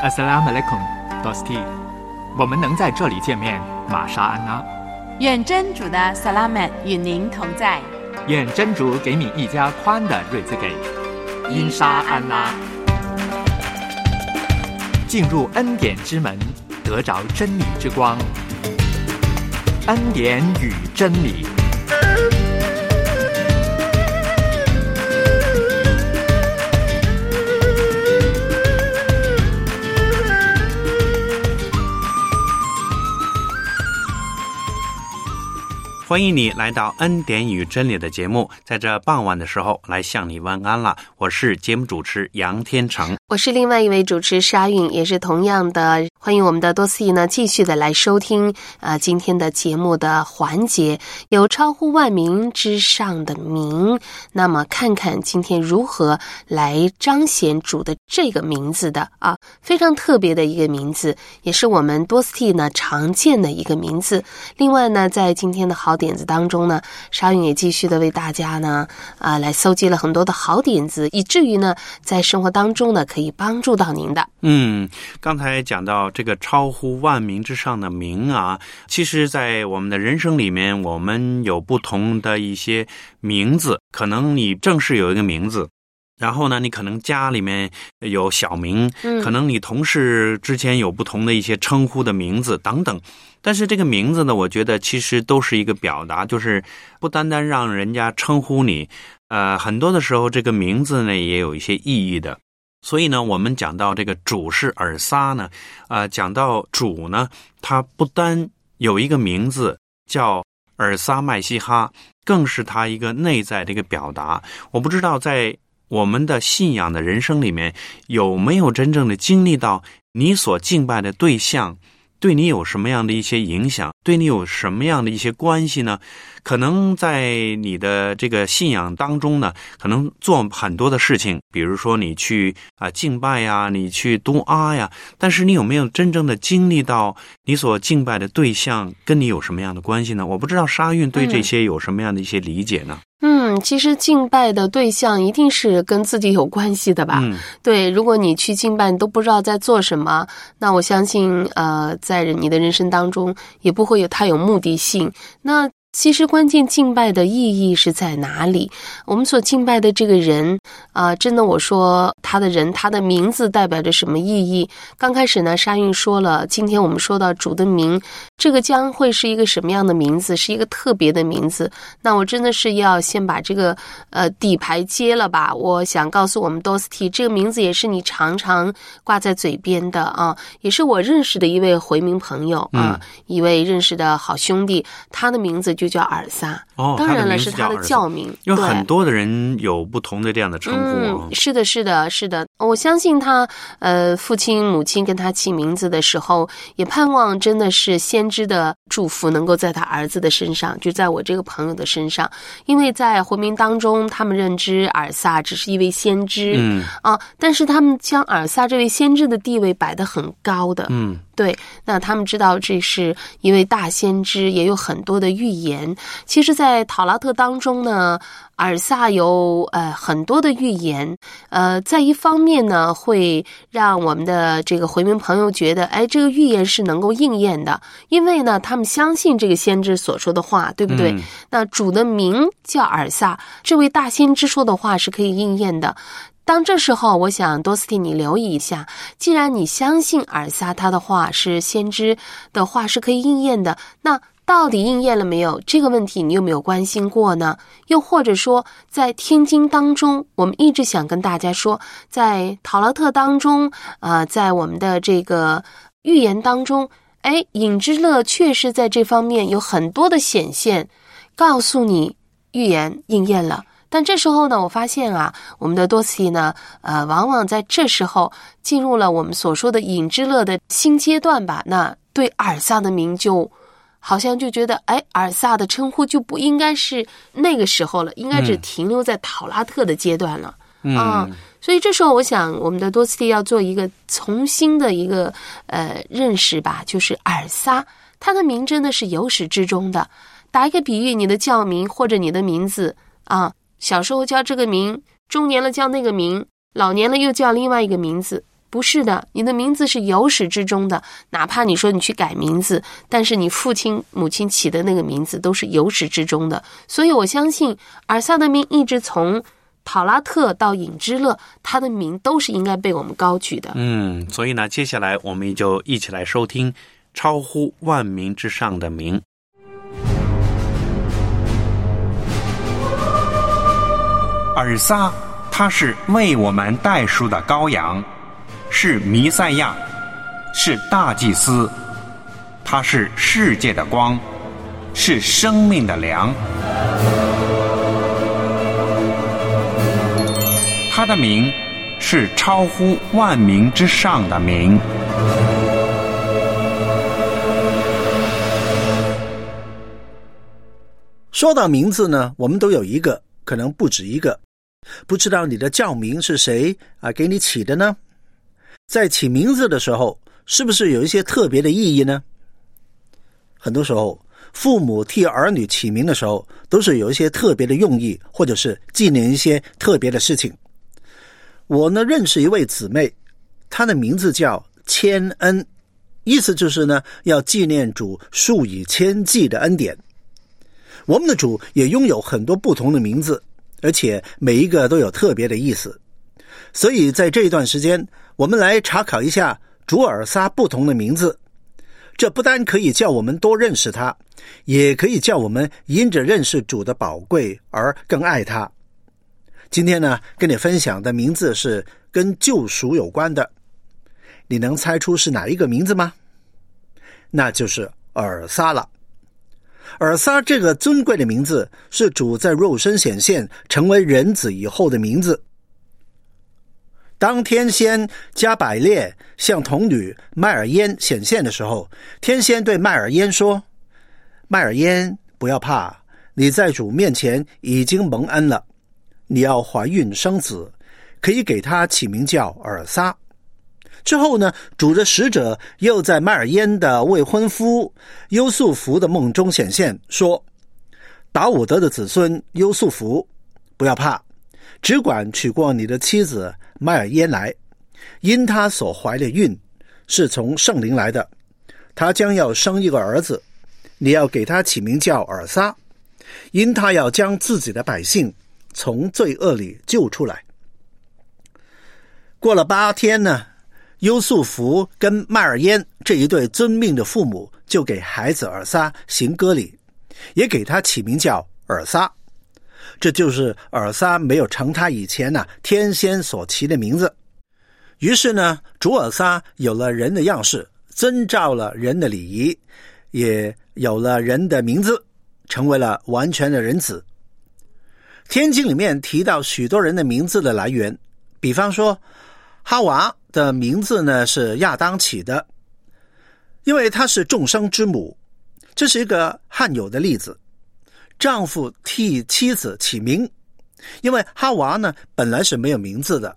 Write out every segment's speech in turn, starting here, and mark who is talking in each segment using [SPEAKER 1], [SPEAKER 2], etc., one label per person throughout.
[SPEAKER 1] Assalamu alaikum, Dosti。我们能在这里见面，玛莎安娜。
[SPEAKER 2] 愿真主的萨拉曼与您同在。
[SPEAKER 1] 愿真主给你一家宽的瑞兹给。因沙安拉。进入恩典之门，得着真理之光。恩典与真理。
[SPEAKER 3] 欢迎你来到恩典与真理的节目，在这傍晚的时候来向你问安了。我是节目主持杨天成，
[SPEAKER 4] 我是另外一位主持沙韵，也是同样的欢迎我们的多斯蒂呢，继续的来收听啊今天的节目的环节，有超乎万民之上的名，那么看看今天如何来彰显主的这个名字的啊，非常特别的一个名字，也是我们多斯蒂呢常见的一个名字。另外呢，在今天的好。点子当中呢，沙云也继续的为大家呢啊来搜集了很多的好点子，以至于呢在生活当中呢可以帮助到您的。
[SPEAKER 3] 嗯，刚才讲到这个超乎万民之上的名啊，其实，在我们的人生里面，我们有不同的一些名字，可能你正式有一个名字。然后呢，你可能家里面有小名，可能你同事之前有不同的一些称呼的名字等等。但是这个名字呢，我觉得其实都是一个表达，就是不单单让人家称呼你，呃，很多的时候这个名字呢也有一些意义的。所以呢，我们讲到这个主是尔撒呢，啊，讲到主呢，他不单有一个名字叫尔撒麦西哈，更是他一个内在的一个表达。我不知道在。我们的信仰的人生里面，有没有真正的经历到你所敬拜的对象对你有什么样的一些影响，对你有什么样的一些关系呢？可能在你的这个信仰当中呢，可能做很多的事情，比如说你去啊敬拜呀，你去读阿呀，但是你有没有真正的经历到你所敬拜的对象跟你有什么样的关系呢？我不知道沙运对这些有什么样的一些理解呢？
[SPEAKER 4] 嗯，其实敬拜的对象一定是跟自己有关系的吧？对，如果你去敬拜，你都不知道在做什么，那我相信，呃，在你的人生当中也不会有太有目的性。那。其实关键敬拜的意义是在哪里？我们所敬拜的这个人啊，真的，我说他的人，他的名字代表着什么意义？刚开始呢，沙韵说了，今天我们说到主的名，这个将会是一个什么样的名字？是一个特别的名字。那我真的是要先把这个呃底牌揭了吧？我想告诉我们 d o s t y，这个名字也是你常常挂在嘴边的啊，也是我认识的一位回民朋友啊，一位认识的好兄弟，他的名字。就叫耳撒
[SPEAKER 3] 哦，
[SPEAKER 4] 当然了，是他的教名。
[SPEAKER 3] 有很多的人有不同的这样的称呼
[SPEAKER 4] 啊。是的，是的，是的。我相信他，呃，父亲、母亲跟他起名字的时候，也盼望真的是先知的祝福能够在他儿子的身上，就在我这个朋友的身上。因为在回民当中，他们认知尔萨只是一位先知，
[SPEAKER 3] 嗯
[SPEAKER 4] 啊，但是他们将尔萨这位先知的地位摆得很高的，
[SPEAKER 3] 嗯。
[SPEAKER 4] 对，那他们知道这是一位大先知，也有很多的预言。其实，在《塔拉特》当中呢，尔萨有呃很多的预言。呃，在一方面呢，会让我们的这个回民朋友觉得，哎，这个预言是能够应验的，因为呢，他们相信这个先知所说的话，对不对？那主的名叫尔萨，这位大先知说的话是可以应验的。当这时候，我想多斯蒂，你留意一下。既然你相信尔撒他的话是先知的话是可以应验的，那到底应验了没有？这个问题你有没有关心过呢？又或者说，在天经当中，我们一直想跟大家说，在陶拉特当中，啊，在我们的这个预言当中，哎，影之乐确实在这方面有很多的显现，告诉你预言应验了。但这时候呢，我发现啊，我们的多西呢，呃，往往在这时候进入了我们所说的隐之乐的新阶段吧。那对尔萨的名，就好像就觉得，哎，尔萨的称呼就不应该是那个时候了，应该只停留在讨拉特的阶段了啊。所以这时候，我想我们的多斯蒂要做一个重新的一个呃认识吧，就是尔萨他的名真的是由始至终的。打一个比喻，你的教名或者你的名字啊。小时候叫这个名，中年了叫那个名，老年了又叫另外一个名字，不是的，你的名字是由始至终的。哪怕你说你去改名字，但是你父亲、母亲起的那个名字都是由始至终的。所以我相信，尔萨的名一直从讨拉特到隐之乐，他的名都是应该被我们高举的。
[SPEAKER 3] 嗯，所以呢，接下来我们就一起来收听超乎万民之上的名。
[SPEAKER 5] 尔撒，他是为我们代赎的羔羊，是弥赛亚，是大祭司，他是世界的光，是生命的粮。他的名是超乎万民之上的名。
[SPEAKER 6] 说到名字呢，我们都有一个，可能不止一个。不知道你的教名是谁啊？给你起的呢？在起名字的时候，是不是有一些特别的意义呢？很多时候，父母替儿女起名的时候，都是有一些特别的用意，或者是纪念一些特别的事情。我呢，认识一位姊妹，她的名字叫千恩，意思就是呢，要纪念主数以千计的恩典。我们的主也拥有很多不同的名字。而且每一个都有特别的意思，所以在这一段时间，我们来查考一下主尔撒不同的名字。这不单可以叫我们多认识他，也可以叫我们因着认识主的宝贵而更爱他。今天呢，跟你分享的名字是跟救赎有关的，你能猜出是哪一个名字吗？那就是尔撒了。尔撒这个尊贵的名字是主在肉身显现成为人子以后的名字。当天仙加百列向童女麦尔烟显现的时候，天仙对麦尔烟说：“麦尔烟，不要怕，你在主面前已经蒙恩了，你要怀孕生子，可以给他起名叫尔撒。”之后呢，主的使者又在麦尔烟的未婚夫优素福的梦中显现，说：“达伍德的子孙优素福，不要怕，只管娶过你的妻子麦尔耶来，因他所怀的孕是从圣灵来的，他将要生一个儿子，你要给他起名叫尔撒，因他要将自己的百姓从罪恶里救出来。”过了八天呢。优素福跟麦尔烟这一对遵命的父母，就给孩子尔撒行割礼，也给他起名叫尔撒。这就是尔撒没有成他以前呢天仙所起的名字。于是呢，主尔撒有了人的样式，遵照了人的礼仪，也有了人的名字，成为了完全的人子。天经里面提到许多人的名字的来源，比方说哈娃。的名字呢是亚当起的，因为她是众生之母，这是一个罕有的例子。丈夫替妻子起名，因为哈娃呢本来是没有名字的。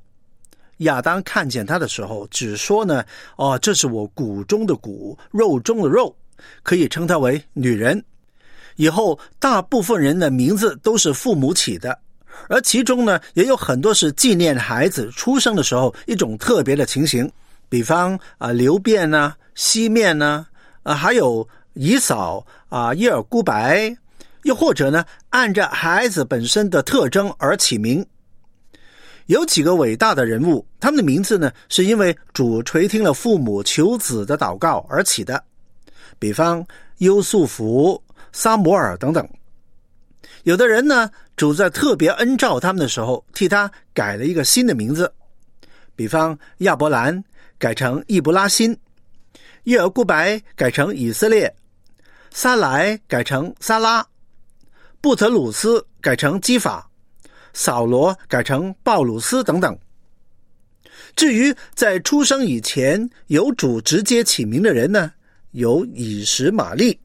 [SPEAKER 6] 亚当看见她的时候，只说呢：“哦，这是我骨中的骨，肉中的肉，可以称她为女人。”以后大部分人的名字都是父母起的。而其中呢，也有很多是纪念孩子出生的时候一种特别的情形，比方啊流变呢、西面呢，啊还有姨嫂啊耶尔孤白，又或者呢按照孩子本身的特征而起名。有几个伟大的人物，他们的名字呢是因为主垂听了父母求子的祷告而起的，比方优素福、撒摩尔等等。有的人呢，主在特别恩照他们的时候，替他改了一个新的名字，比方亚伯兰改成易布拉辛，耶尔古白改成以色列，撒莱改成撒拉，布特鲁斯改成基法，扫罗改成鲍鲁斯等等。至于在出生以前有主直接起名的人呢，有以实玛利，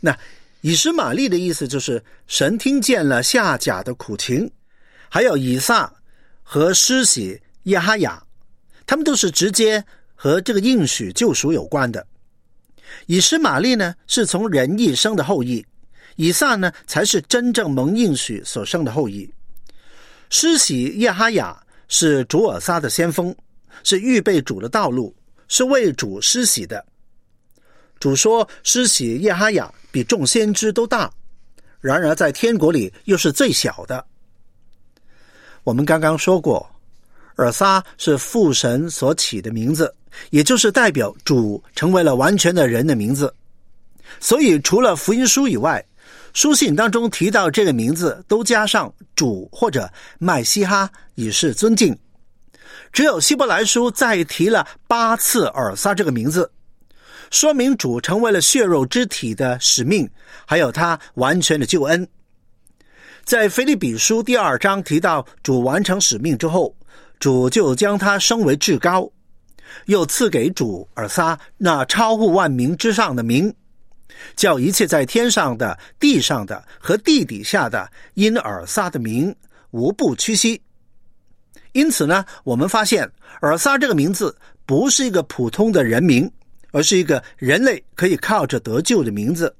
[SPEAKER 6] 那。以实玛利的意思就是神听见了夏甲的苦情，还有以撒和施洗耶哈雅，他们都是直接和这个应许救赎有关的。以实玛利呢是从人一生的后裔，以撒呢才是真正蒙应许所生的后裔。施洗耶哈雅是主尔撒的先锋，是预备主的道路，是为主施洗的。主说施洗耶哈雅比众先知都大，然而在天国里又是最小的。我们刚刚说过，尔撒是父神所起的名字，也就是代表主成为了完全的人的名字。所以，除了福音书以外，书信当中提到这个名字都加上主或者麦西哈，以示尊敬。只有希伯来书再提了八次尔撒这个名字，说明主成为了血肉之体的使命，还有他完全的救恩。在腓立比书第二章提到主完成使命之后，主就将他升为至高，又赐给主尔撒那超乎万民之上的名，叫一切在天上的、地上的和地底下的，因尔撒的名无不屈膝。因此呢，我们发现尔撒这个名字不是一个普通的人名，而是一个人类可以靠着得救的名字。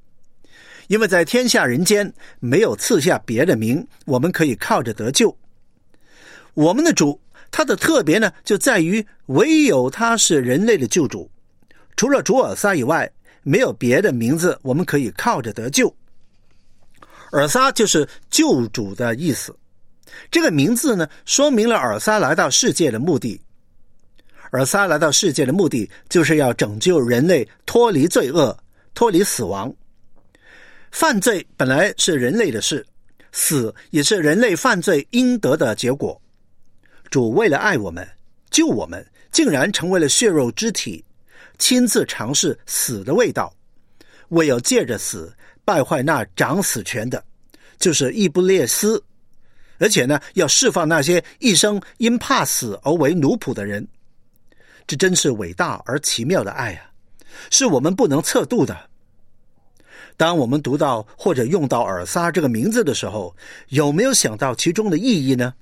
[SPEAKER 6] 因为在天下人间没有赐下别的名，我们可以靠着得救。我们的主，他的特别呢，就在于唯有他是人类的救主，除了主尔撒以外，没有别的名字我们可以靠着得救。尔撒就是救主的意思，这个名字呢，说明了尔撒来到世界的目的。尔撒来到世界的目的，就是要拯救人类脱离罪恶，脱离死亡。犯罪本来是人类的事，死也是人类犯罪应得的结果。主为了爱我们、救我们，竟然成为了血肉之体，亲自尝试死的味道，为要借着死败坏那掌死权的，就是伊布列斯，而且呢，要释放那些一生因怕死而为奴仆的人。这真是伟大而奇妙的爱啊，是我们不能测度的。当我们读到或者用到尔撒这个名字的时候，有没有想到其中的意义呢？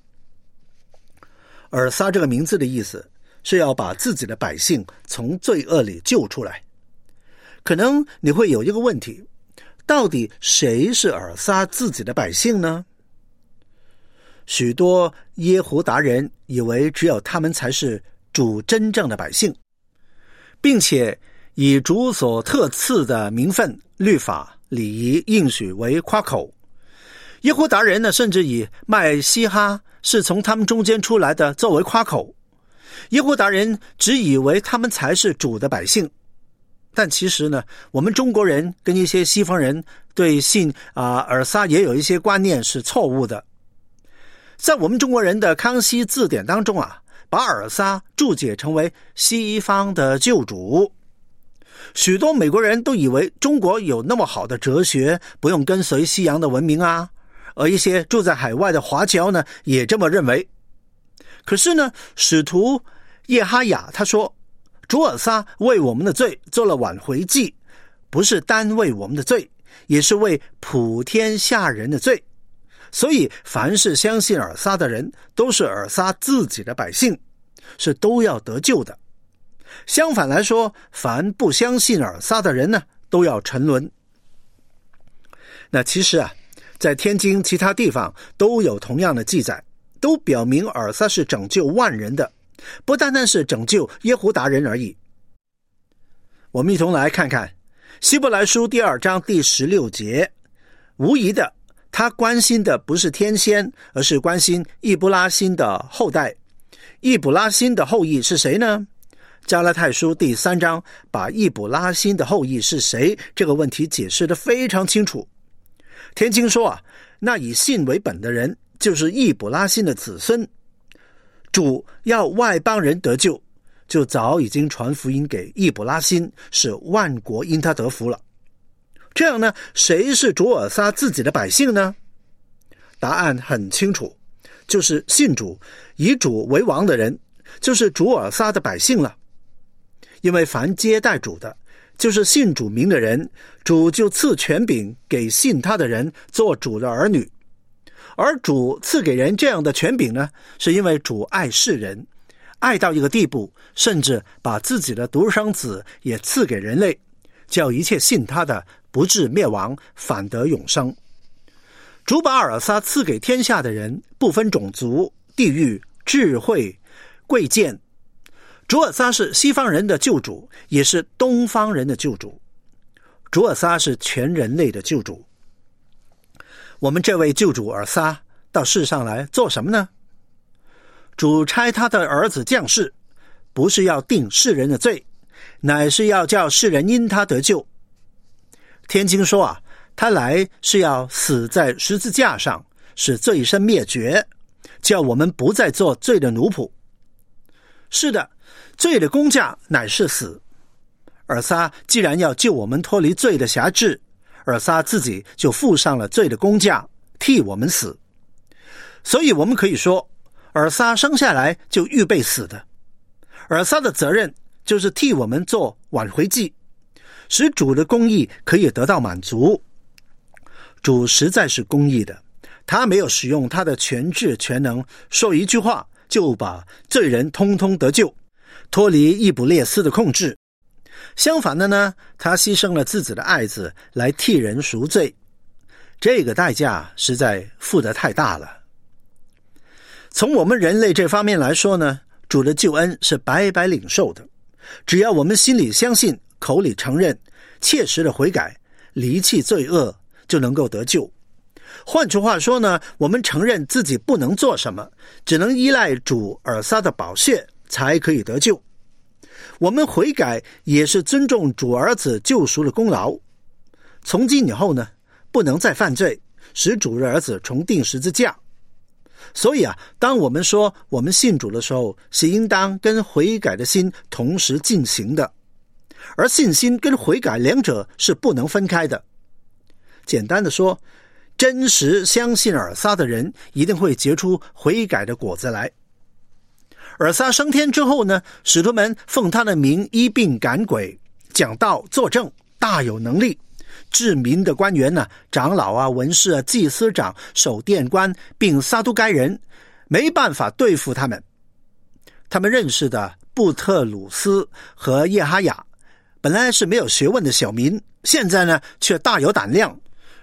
[SPEAKER 6] 尔撒这个名字的意思是要把自己的百姓从罪恶里救出来。可能你会有一个问题：到底谁是尔撒自己的百姓呢？许多耶胡达人以为只有他们才是主真正的百姓，并且以主所特赐的名分。律法、礼仪、应许为夸口，耶和达人呢，甚至以麦西哈是从他们中间出来的作为夸口。耶和达人只以为他们才是主的百姓，但其实呢，我们中国人跟一些西方人对信啊尔撒也有一些观念是错误的。在我们中国人的康熙字典当中啊，把尔撒注解成为西方的救主。许多美国人都以为中国有那么好的哲学，不用跟随西洋的文明啊。而一些住在海外的华侨呢，也这么认为。可是呢，使徒叶哈雅他说，主尔撒为我们的罪做了挽回祭，不是单为我们的罪，也是为普天下人的罪。所以，凡是相信尔撒的人，都是尔撒自己的百姓，是都要得救的。相反来说，凡不相信尔撒的人呢，都要沉沦。那其实啊，在天津其他地方都有同样的记载，都表明尔撒是拯救万人的，不单单是拯救耶胡达人而已。我们一同来看看《希伯来书》第二章第十六节。无疑的，他关心的不是天仙，而是关心易布拉欣的后代。易卜拉欣的后裔是谁呢？加拉太书第三章把易卜拉欣的后裔是谁这个问题解释的非常清楚。天经说啊，那以信为本的人就是易卜拉欣的子孙。主要外邦人得救，就早已经传福音给易卜拉欣，使万国因他得福了。这样呢，谁是主尔撒自己的百姓呢？答案很清楚，就是信主、以主为王的人，就是主尔撒的百姓了。因为凡接待主的，就是信主名的人，主就赐权柄给信他的人做主的儿女。而主赐给人这样的权柄呢，是因为主爱世人，爱到一个地步，甚至把自己的独生子也赐给人类，叫一切信他的不至灭亡，反得永生。主把尔撒赐给天下的人，不分种族、地域、智慧、贵贱。主尔撒是西方人的救主，也是东方人的救主。主尔撒是全人类的救主。我们这位救主尔撒到世上来做什么呢？主差他的儿子降世，不是要定世人的罪，乃是要叫世人因他得救。天经说啊，他来是要死在十字架上，使罪身灭绝，叫我们不再做罪的奴仆。是的，罪的工价乃是死。尔撒既然要救我们脱离罪的辖制，尔撒自己就付上了罪的工价，替我们死。所以我们可以说。尔撒生下来就预备死的，尔撒的责任就是替我们做挽回祭，使主的公义可以得到满足。主实在是公义的，他没有使用他的全智全能，说一句话就把罪人通通得救，脱离易卜列斯的控制。相反的呢，他牺牲了自己的爱子来替人赎罪，这个代价实在付得太大了。从我们人类这方面来说呢，主的救恩是白白领受的。只要我们心里相信，口里承认，切实的悔改，离弃罪恶，就能够得救。换句话说呢，我们承认自己不能做什么，只能依赖主尔撒的宝血才可以得救。我们悔改也是尊重主儿子救赎的功劳。从今以后呢，不能再犯罪，使主的儿子重定十字架。所以啊，当我们说我们信主的时候，是应当跟悔改的心同时进行的，而信心跟悔改两者是不能分开的。简单的说，真实相信尔撒的人，一定会结出悔改的果子来。尔撒升天之后呢，使徒们奉他的名医病赶鬼，讲道作证，大有能力。治民的官员呢，长老啊、文士啊、祭司长、守殿官，并撒都该人，没办法对付他们。他们认识的布特鲁斯和叶哈雅，本来是没有学问的小民，现在呢却大有胆量，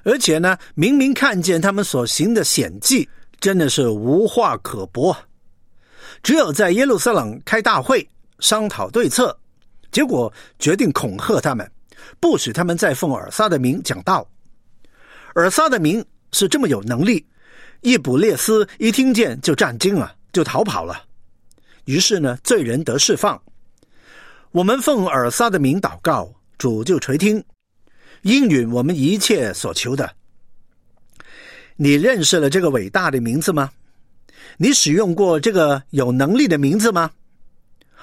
[SPEAKER 6] 而且呢，明明看见他们所行的险迹，真的是无话可驳。只有在耶路撒冷开大会商讨对策，结果决定恐吓他们。不许他们再奉尔撒的名讲道。尔撒的名是这么有能力，易卜列斯一听见就战惊了，就逃跑了。于是呢，罪人得释放。我们奉尔撒的名祷告，主就垂听，应允我们一切所求的。你认识了这个伟大的名字吗？你使用过这个有能力的名字吗？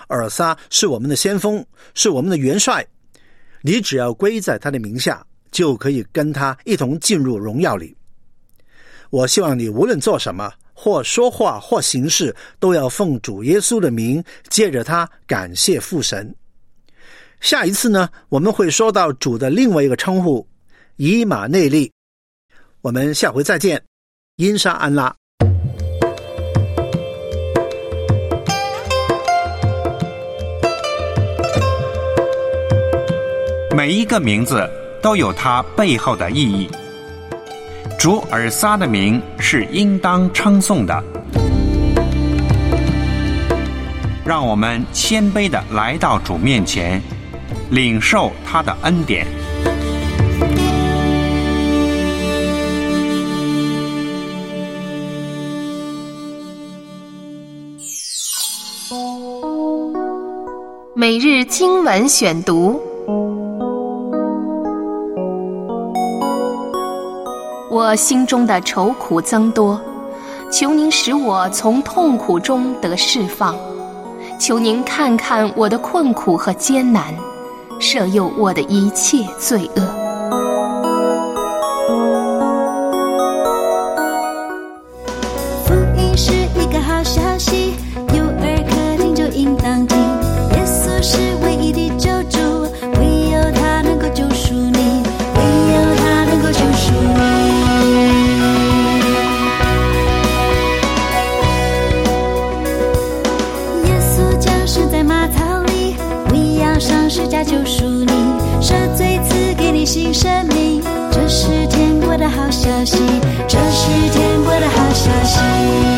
[SPEAKER 6] 尔撒是我们的先锋，是我们的元帅。你只要归在他的名下，就可以跟他一同进入荣耀里。我希望你无论做什么，或说话，或行事，都要奉主耶稣的名，借着他感谢父神。下一次呢，我们会说到主的另外一个称呼——以马内利。我们下回再见，因沙安拉。
[SPEAKER 5] 每一个名字都有它背后的意义。主尔撒的名是应当称颂的。让我们谦卑的来到主面前，领受他的恩典。
[SPEAKER 4] 每日经文选读。我心中的愁苦增多，求您使我从痛苦中得释放，求您看看我的困苦和艰难，赦宥我的一切罪恶。
[SPEAKER 7] 福音是一个好消息，新生命。这是天国的好消息，这是天国的好消息。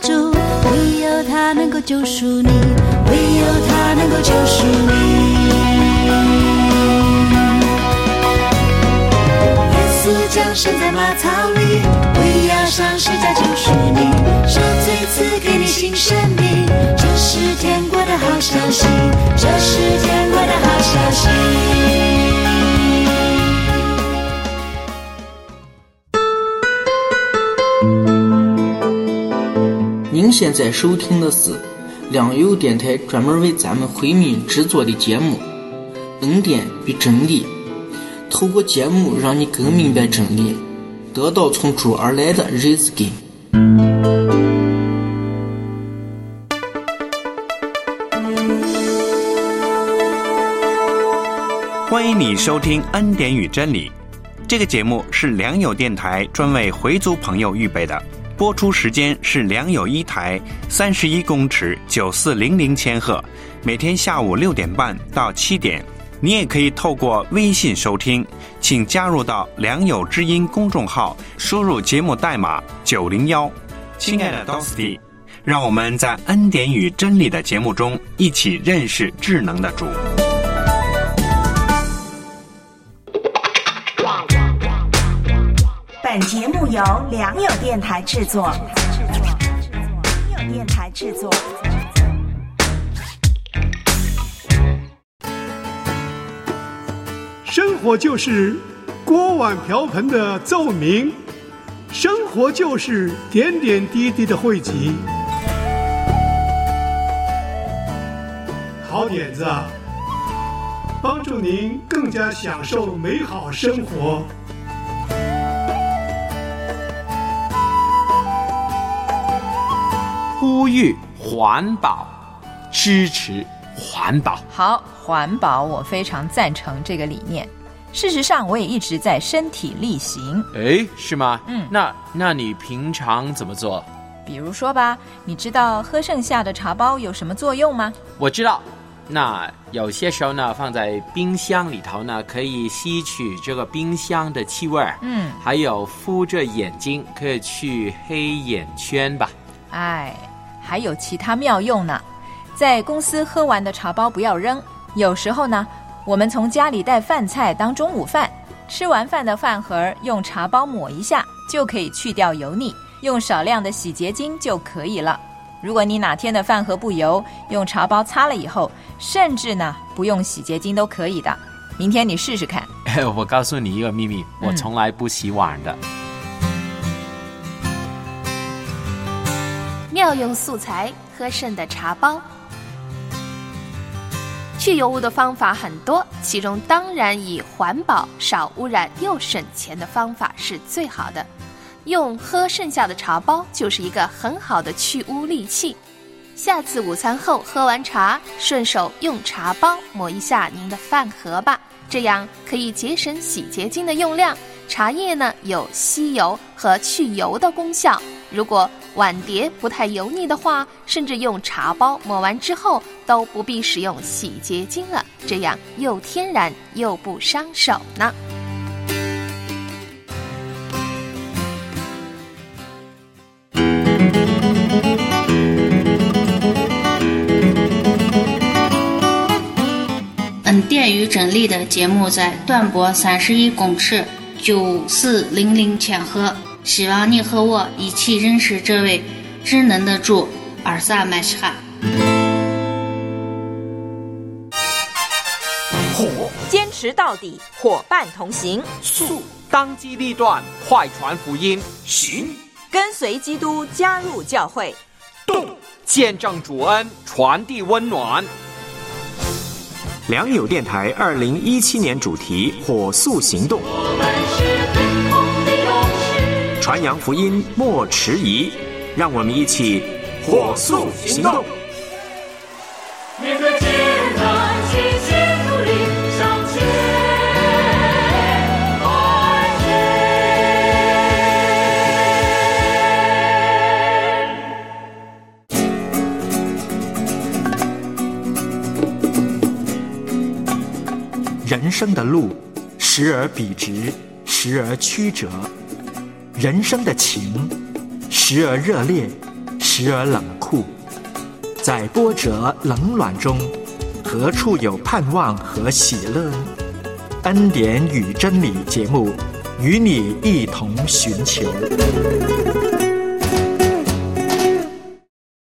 [SPEAKER 7] 主，唯有他能够救赎你，唯有他能够救赎你。耶稣降生在马槽里，为要上十架救赎你，受罪赐给你新生命。这是天国的好消息，这是天国的好消息。
[SPEAKER 8] 现在收听的是良友电台专门为咱们回民制作的节目《恩典与真理》，透过节目让你更明白真理，得到从主而来的日子根。
[SPEAKER 3] 欢迎你收听《恩典与真理》这个节目，是良友电台专为回族朋友预备的。播出时间是良友一台三十一公尺九四零零千赫，每天下午六点半到七点。你也可以透过微信收听，请加入到良友之音公众号，输入节目代码九零幺。亲爱的 Dosty，让我们在恩典与真理的节目中一起认识智能的主。
[SPEAKER 9] 本节由良友电台制作。良友电台制作。
[SPEAKER 10] 生活就是锅碗瓢盆的奏鸣，生活就是点点滴滴的汇集。好点子啊，帮助您更加享受美好生活。
[SPEAKER 11] 呼吁环保，支持环保。
[SPEAKER 12] 好，环保我非常赞成这个理念。事实上，我也一直在身体力行。
[SPEAKER 11] 诶，是吗？
[SPEAKER 12] 嗯
[SPEAKER 11] 那那你平常怎么做？
[SPEAKER 12] 比如说吧，你知道喝剩下的茶包有什么作用吗？
[SPEAKER 11] 我知道，那有些时候呢，放在冰箱里头呢，可以吸取这个冰箱的气味儿。
[SPEAKER 12] 嗯，
[SPEAKER 11] 还有敷着眼睛，可以去黑眼圈吧。
[SPEAKER 12] 哎，还有其他妙用呢。在公司喝完的茶包不要扔。有时候呢，我们从家里带饭菜当中午饭，吃完饭的饭盒用茶包抹一下，就可以去掉油腻。用少量的洗洁精就可以了。如果你哪天的饭盒不油，用茶包擦了以后，甚至呢不用洗洁精都可以的。明天你试试看。
[SPEAKER 11] 我告诉你一个秘密，我从来不洗碗的。
[SPEAKER 4] 妙用素材喝剩的茶包。去油污的方法很多，其中当然以环保、少污染又省钱的方法是最好的。用喝剩下的茶包就是一个很好的去污利器。下次午餐后喝完茶，顺手用茶包抹一下您的饭盒吧，这样可以节省洗洁精的用量。茶叶呢有吸油和去油的功效。如果碗碟不太油腻的话，甚至用茶包抹完之后都不必使用洗洁精了，这样又天然又不伤手呢。
[SPEAKER 13] 恩典与真理的节目在短波三十一公尺九四零零千赫，希望你和我一起认识这位智能的主尔萨麦西哈。
[SPEAKER 14] 火。
[SPEAKER 12] 坚持到底，伙伴同行，
[SPEAKER 14] 速当机立断，快传福音；行。
[SPEAKER 12] 跟随基督，加入教会，
[SPEAKER 14] 动见证主恩，传递温暖。
[SPEAKER 1] 良友电台二零一七年主题“火速行动”，传扬福音莫迟疑，让我们一起火速行动。
[SPEAKER 7] 面对艰难，齐心努力向前，爱
[SPEAKER 1] 人生的路，时而笔直，时而曲折；人生的情，时而热烈，时而冷酷，在波折冷暖中，何处有盼望和喜乐？恩典与真理节目，与你一同寻求。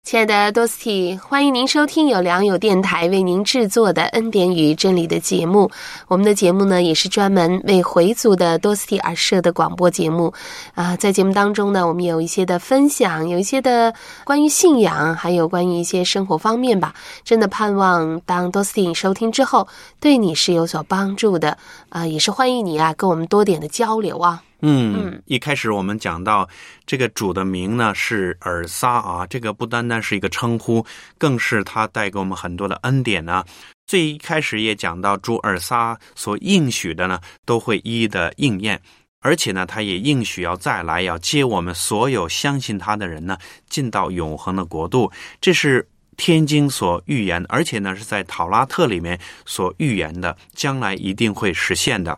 [SPEAKER 4] 亲爱的多斯蒂，欢迎您收听由良友电台为您制作的《恩典与真理》的节目。我们的节目呢，也是专门为回族的多斯蒂而设的广播节目。啊，在节目当中呢，我们有一些的分享，有一些的关于信仰，还有关于一些生活方面吧。真的盼望当多斯蒂收听之后，对你是有所帮助的。啊，也是欢迎你啊，跟我们多点的交流啊。
[SPEAKER 3] 嗯，一开始我们讲到这个主的名呢是尔撒啊，这个不单单是一个称呼，更是他带给我们很多的恩典呢。最一开始也讲到主尔撒所应许的呢，都会一一的应验，而且呢，他也应许要再来，要接我们所有相信他的人呢，进到永恒的国度。这是天经所预言，而且呢是在讨拉特里面所预言的，将来一定会实现的。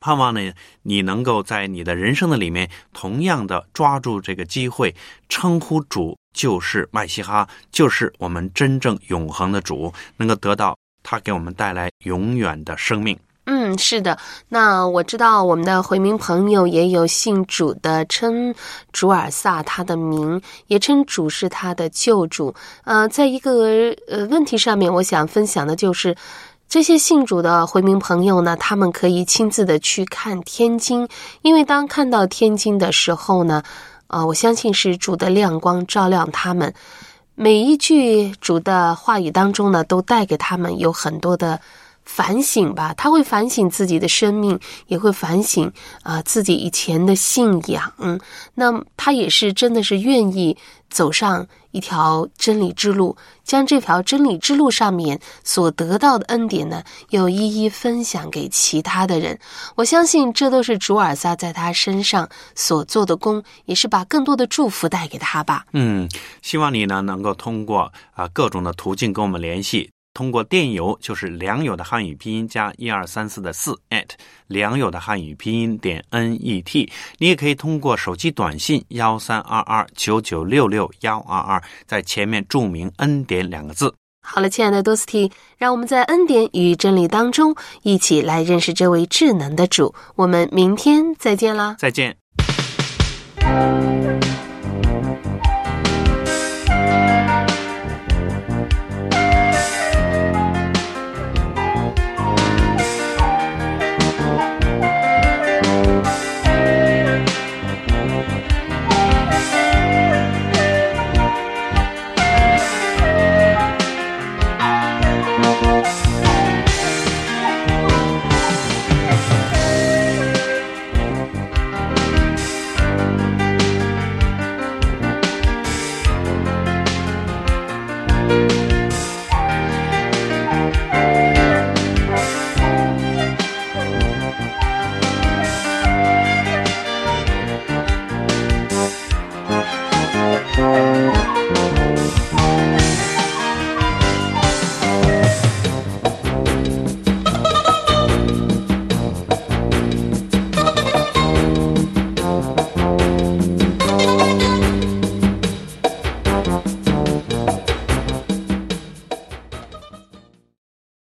[SPEAKER 3] 盼望呢，你能够在你的人生的里面，同样的抓住这个机会，称呼主就是麦西哈，就是我们真正永恒的主，能够得到他给我们带来永远的生命。
[SPEAKER 4] 嗯，是的。那我知道我们的回民朋友也有信主的，称主尔萨他的名，也称主是他的救主。呃，在一个呃问题上面，我想分享的就是。这些信主的回民朋友呢，他们可以亲自的去看天津，因为当看到天津的时候呢，啊，我相信是主的亮光照亮他们，每一句主的话语当中呢，都带给他们有很多的反省吧。他会反省自己的生命，也会反省啊自己以前的信仰。嗯，那他也是真的是愿意走上。一条真理之路，将这条真理之路上面所得到的恩典呢，又一一分享给其他的人。我相信这都是主尔撒在他身上所做的功，也是把更多的祝福带给他吧。
[SPEAKER 3] 嗯，希望你呢能够通过啊各种的途径跟我们联系。通过电邮就是良友的汉语拼音加一二三四的四 at 良友的汉语拼音点 n e t，你也可以通过手机短信幺三二二九九六六幺二二，在前面注明恩典两个字。
[SPEAKER 4] 好了，亲爱的多斯蒂，让我们在恩典与真理当中一起来认识这位智能的主。我们明天再见啦！
[SPEAKER 3] 再见。